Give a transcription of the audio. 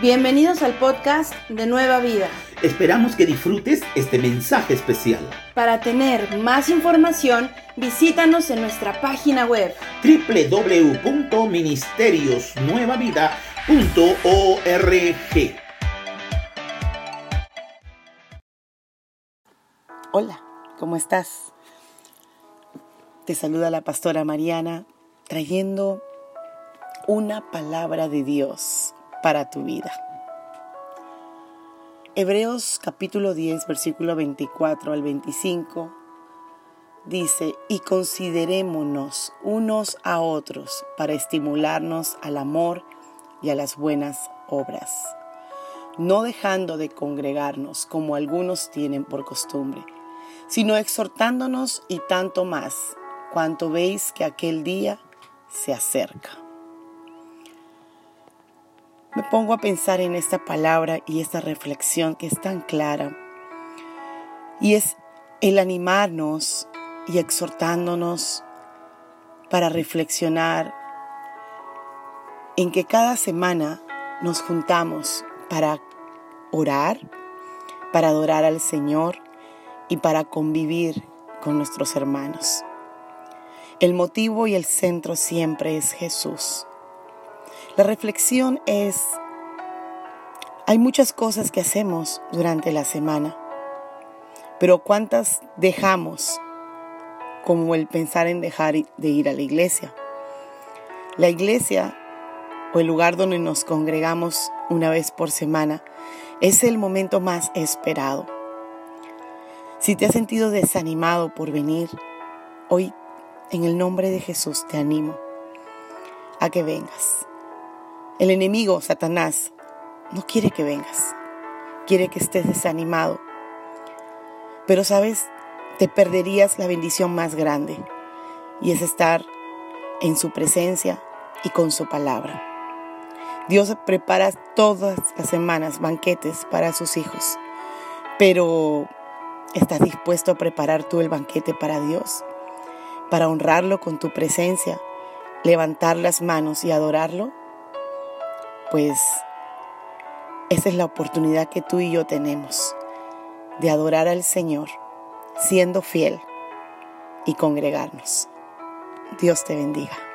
Bienvenidos al podcast de Nueva Vida. Esperamos que disfrutes este mensaje especial. Para tener más información, visítanos en nuestra página web www.ministeriosnuevavida.org. Hola, ¿cómo estás? Te saluda la pastora Mariana trayendo una palabra de Dios para tu vida. Hebreos capítulo 10, versículo 24 al 25 dice, y considerémonos unos a otros para estimularnos al amor y a las buenas obras, no dejando de congregarnos como algunos tienen por costumbre, sino exhortándonos y tanto más, cuanto veis que aquel día se acerca me pongo a pensar en esta palabra y esta reflexión que es tan clara. Y es el animarnos y exhortándonos para reflexionar en que cada semana nos juntamos para orar, para adorar al Señor y para convivir con nuestros hermanos. El motivo y el centro siempre es Jesús. La reflexión es, hay muchas cosas que hacemos durante la semana, pero ¿cuántas dejamos? Como el pensar en dejar de ir a la iglesia. La iglesia o el lugar donde nos congregamos una vez por semana es el momento más esperado. Si te has sentido desanimado por venir, hoy en el nombre de Jesús te animo a que vengas. El enemigo, Satanás, no quiere que vengas, quiere que estés desanimado. Pero sabes, te perderías la bendición más grande y es estar en su presencia y con su palabra. Dios prepara todas las semanas banquetes para sus hijos, pero ¿estás dispuesto a preparar tú el banquete para Dios? Para honrarlo con tu presencia, levantar las manos y adorarlo? Pues esa es la oportunidad que tú y yo tenemos de adorar al Señor siendo fiel y congregarnos. Dios te bendiga.